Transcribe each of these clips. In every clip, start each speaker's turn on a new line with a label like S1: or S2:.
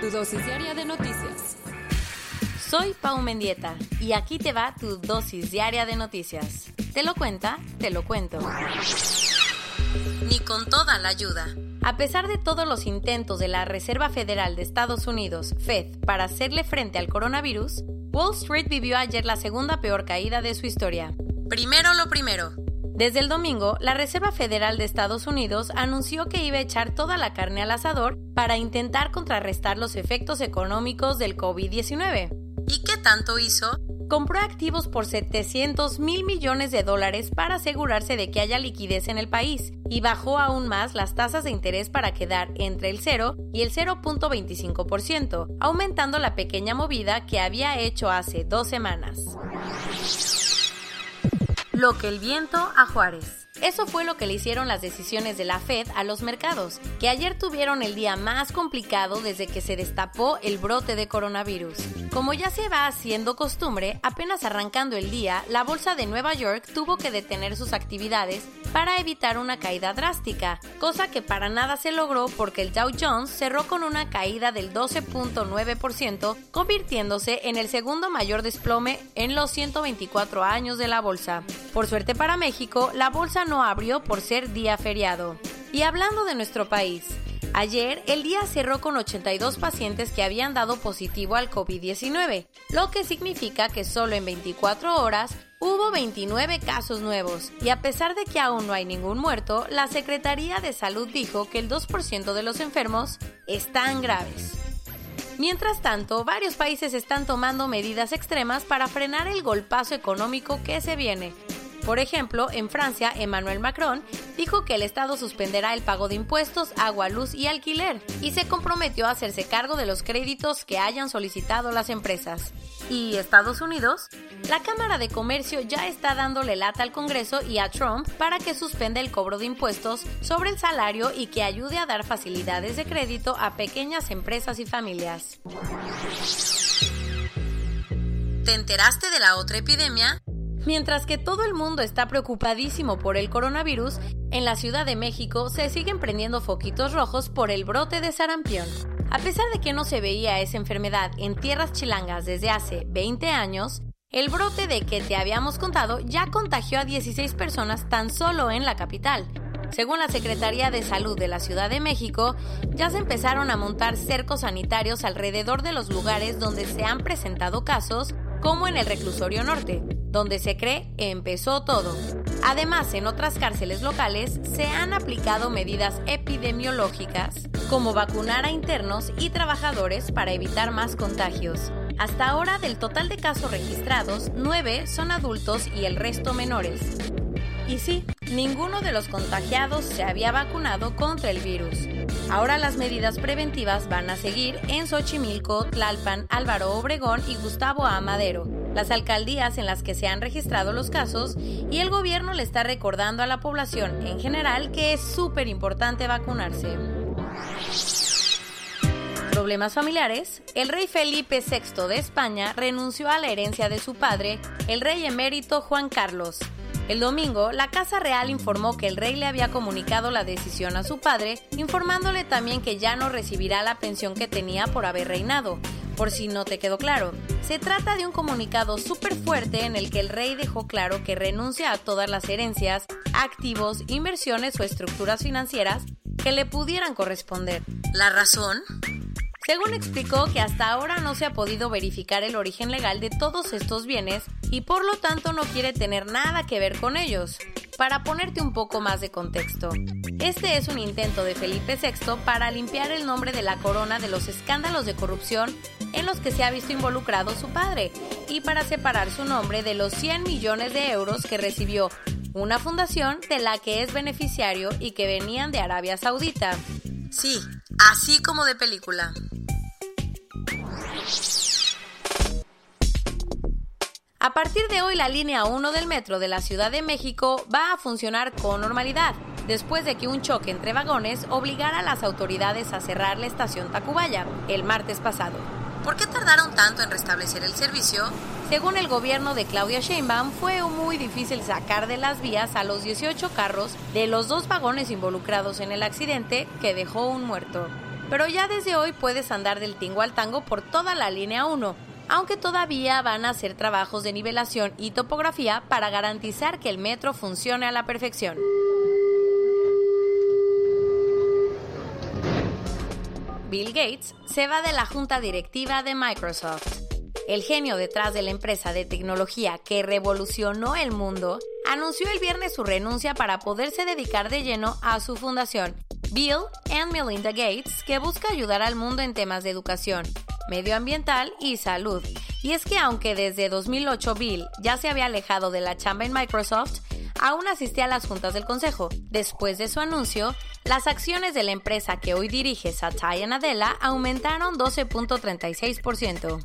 S1: Tu dosis diaria de noticias.
S2: Soy Pau Mendieta y aquí te va tu dosis diaria de noticias. Te lo cuenta, te lo cuento. Ni con toda la ayuda. A pesar de todos los intentos de la Reserva Federal de Estados Unidos, Fed, para hacerle frente al coronavirus, Wall Street vivió ayer la segunda peor caída de su historia. Primero lo primero. Desde el domingo, la Reserva Federal de Estados Unidos anunció que iba a echar toda la carne al asador para intentar contrarrestar los efectos económicos del COVID-19. ¿Y qué tanto hizo? Compró activos por 700 mil millones de dólares para asegurarse de que haya liquidez en el país y bajó aún más las tasas de interés para quedar entre el 0 y el 0.25%, aumentando la pequeña movida que había hecho hace dos semanas. Lo que el viento a Juárez. Eso fue lo que le hicieron las decisiones de la Fed a los mercados, que ayer tuvieron el día más complicado desde que se destapó el brote de coronavirus. Como ya se va haciendo costumbre, apenas arrancando el día, la bolsa de Nueva York tuvo que detener sus actividades para evitar una caída drástica, cosa que para nada se logró porque el Dow Jones cerró con una caída del 12.9%, convirtiéndose en el segundo mayor desplome en los 124 años de la bolsa. Por suerte para México, la bolsa no abrió por ser día feriado. Y hablando de nuestro país, Ayer el día cerró con 82 pacientes que habían dado positivo al COVID-19, lo que significa que solo en 24 horas hubo 29 casos nuevos y a pesar de que aún no hay ningún muerto, la Secretaría de Salud dijo que el 2% de los enfermos están graves. Mientras tanto, varios países están tomando medidas extremas para frenar el golpazo económico que se viene, por ejemplo, en Francia, Emmanuel Macron dijo que el Estado suspenderá el pago de impuestos, agua, luz y alquiler y se comprometió a hacerse cargo de los créditos que hayan solicitado las empresas. ¿Y Estados Unidos? La Cámara de Comercio ya está dándole lata al Congreso y a Trump para que suspenda el cobro de impuestos sobre el salario y que ayude a dar facilidades de crédito a pequeñas empresas y familias. ¿Te enteraste de la otra epidemia? Mientras que todo el mundo está preocupadísimo por el coronavirus, en la Ciudad de México se siguen prendiendo foquitos rojos por el brote de sarampión. A pesar de que no se veía esa enfermedad en tierras chilangas desde hace 20 años, el brote de que te habíamos contado ya contagió a 16 personas tan solo en la capital. Según la Secretaría de Salud de la Ciudad de México, ya se empezaron a montar cercos sanitarios alrededor de los lugares donde se han presentado casos, como en el reclusorio norte, donde se cree empezó todo. Además, en otras cárceles locales se han aplicado medidas epidemiológicas, como vacunar a internos y trabajadores para evitar más contagios. Hasta ahora, del total de casos registrados, 9 son adultos y el resto menores. Y sí, ninguno de los contagiados se había vacunado contra el virus. Ahora las medidas preventivas van a seguir en Xochimilco, Tlalpan, Álvaro Obregón y Gustavo Amadero las alcaldías en las que se han registrado los casos y el gobierno le está recordando a la población en general que es súper importante vacunarse. Problemas familiares. El rey Felipe VI de España renunció a la herencia de su padre, el rey emérito Juan Carlos. El domingo, la Casa Real informó que el rey le había comunicado la decisión a su padre, informándole también que ya no recibirá la pensión que tenía por haber reinado, por si no te quedó claro. Se trata de un comunicado súper fuerte en el que el rey dejó claro que renuncia a todas las herencias, activos, inversiones o estructuras financieras que le pudieran corresponder. ¿La razón? Según explicó que hasta ahora no se ha podido verificar el origen legal de todos estos bienes y por lo tanto no quiere tener nada que ver con ellos. Para ponerte un poco más de contexto, este es un intento de Felipe VI para limpiar el nombre de la corona de los escándalos de corrupción en los que se ha visto involucrado su padre y para separar su nombre de los 100 millones de euros que recibió una fundación de la que es beneficiario y que venían de Arabia Saudita. Sí, así como de película. Partir de hoy la línea 1 del metro de la Ciudad de México va a funcionar con normalidad, después de que un choque entre vagones obligara a las autoridades a cerrar la estación Tacubaya el martes pasado. ¿Por qué tardaron tanto en restablecer el servicio? Según el gobierno de Claudia Sheinbaum, fue muy difícil sacar de las vías a los 18 carros de los dos vagones involucrados en el accidente que dejó un muerto. Pero ya desde hoy puedes andar del tingo al tango por toda la línea 1, aunque todavía van a hacer trabajos de nivelación y topografía para garantizar que el metro funcione a la perfección. Bill Gates se va de la junta directiva de Microsoft. El genio detrás de la empresa de tecnología que revolucionó el mundo anunció el viernes su renuncia para poderse dedicar de lleno a su fundación, Bill and Melinda Gates, que busca ayudar al mundo en temas de educación, medioambiental y salud. Y es que aunque desde 2008 Bill ya se había alejado de la chamba en Microsoft, aún asistía a las juntas del consejo. Después de su anuncio, las acciones de la empresa que hoy dirige Satya Nadella aumentaron 12.36%.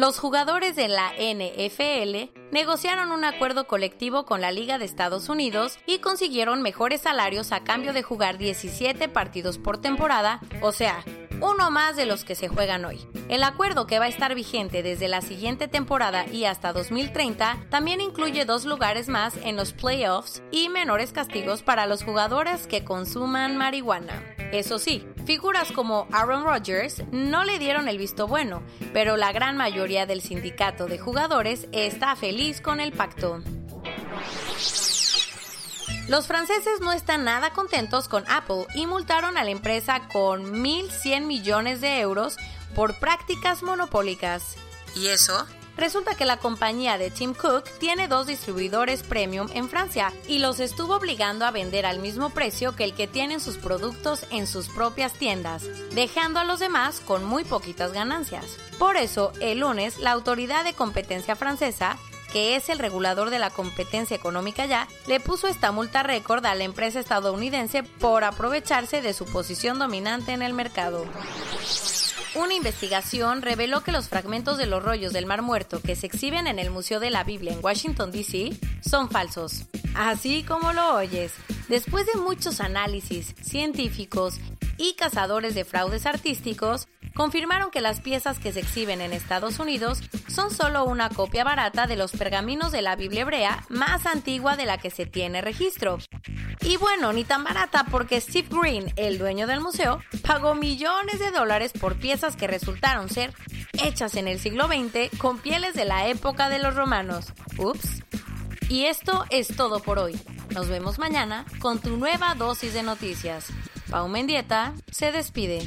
S2: Los jugadores de la NFL negociaron un acuerdo colectivo con la Liga de Estados Unidos y consiguieron mejores salarios a cambio de jugar 17 partidos por temporada, o sea, uno más de los que se juegan hoy. El acuerdo que va a estar vigente desde la siguiente temporada y hasta 2030 también incluye dos lugares más en los playoffs y menores castigos para los jugadores que consuman marihuana. Eso sí, figuras como Aaron Rodgers no le dieron el visto bueno, pero la gran mayoría del sindicato de jugadores está feliz con el pacto. Los franceses no están nada contentos con Apple y multaron a la empresa con 1.100 millones de euros por prácticas monopólicas. ¿Y eso? Resulta que la compañía de Tim Cook tiene dos distribuidores premium en Francia y los estuvo obligando a vender al mismo precio que el que tienen sus productos en sus propias tiendas, dejando a los demás con muy poquitas ganancias. Por eso, el lunes, la autoridad de competencia francesa que es el regulador de la competencia económica ya, le puso esta multa récord a la empresa estadounidense por aprovecharse de su posición dominante en el mercado. Una investigación reveló que los fragmentos de los rollos del Mar Muerto que se exhiben en el Museo de la Biblia en Washington, D.C. son falsos. Así como lo oyes. Después de muchos análisis científicos y cazadores de fraudes artísticos, confirmaron que las piezas que se exhiben en Estados Unidos son solo una copia barata de los pergaminos de la Biblia hebrea más antigua de la que se tiene registro. Y bueno, ni tan barata porque Steve Green, el dueño del museo, pagó millones de dólares por piezas que resultaron ser hechas en el siglo XX con pieles de la época de los romanos. Ups. Y esto es todo por hoy. Nos vemos mañana con tu nueva dosis de noticias. Pau Mendieta se despide.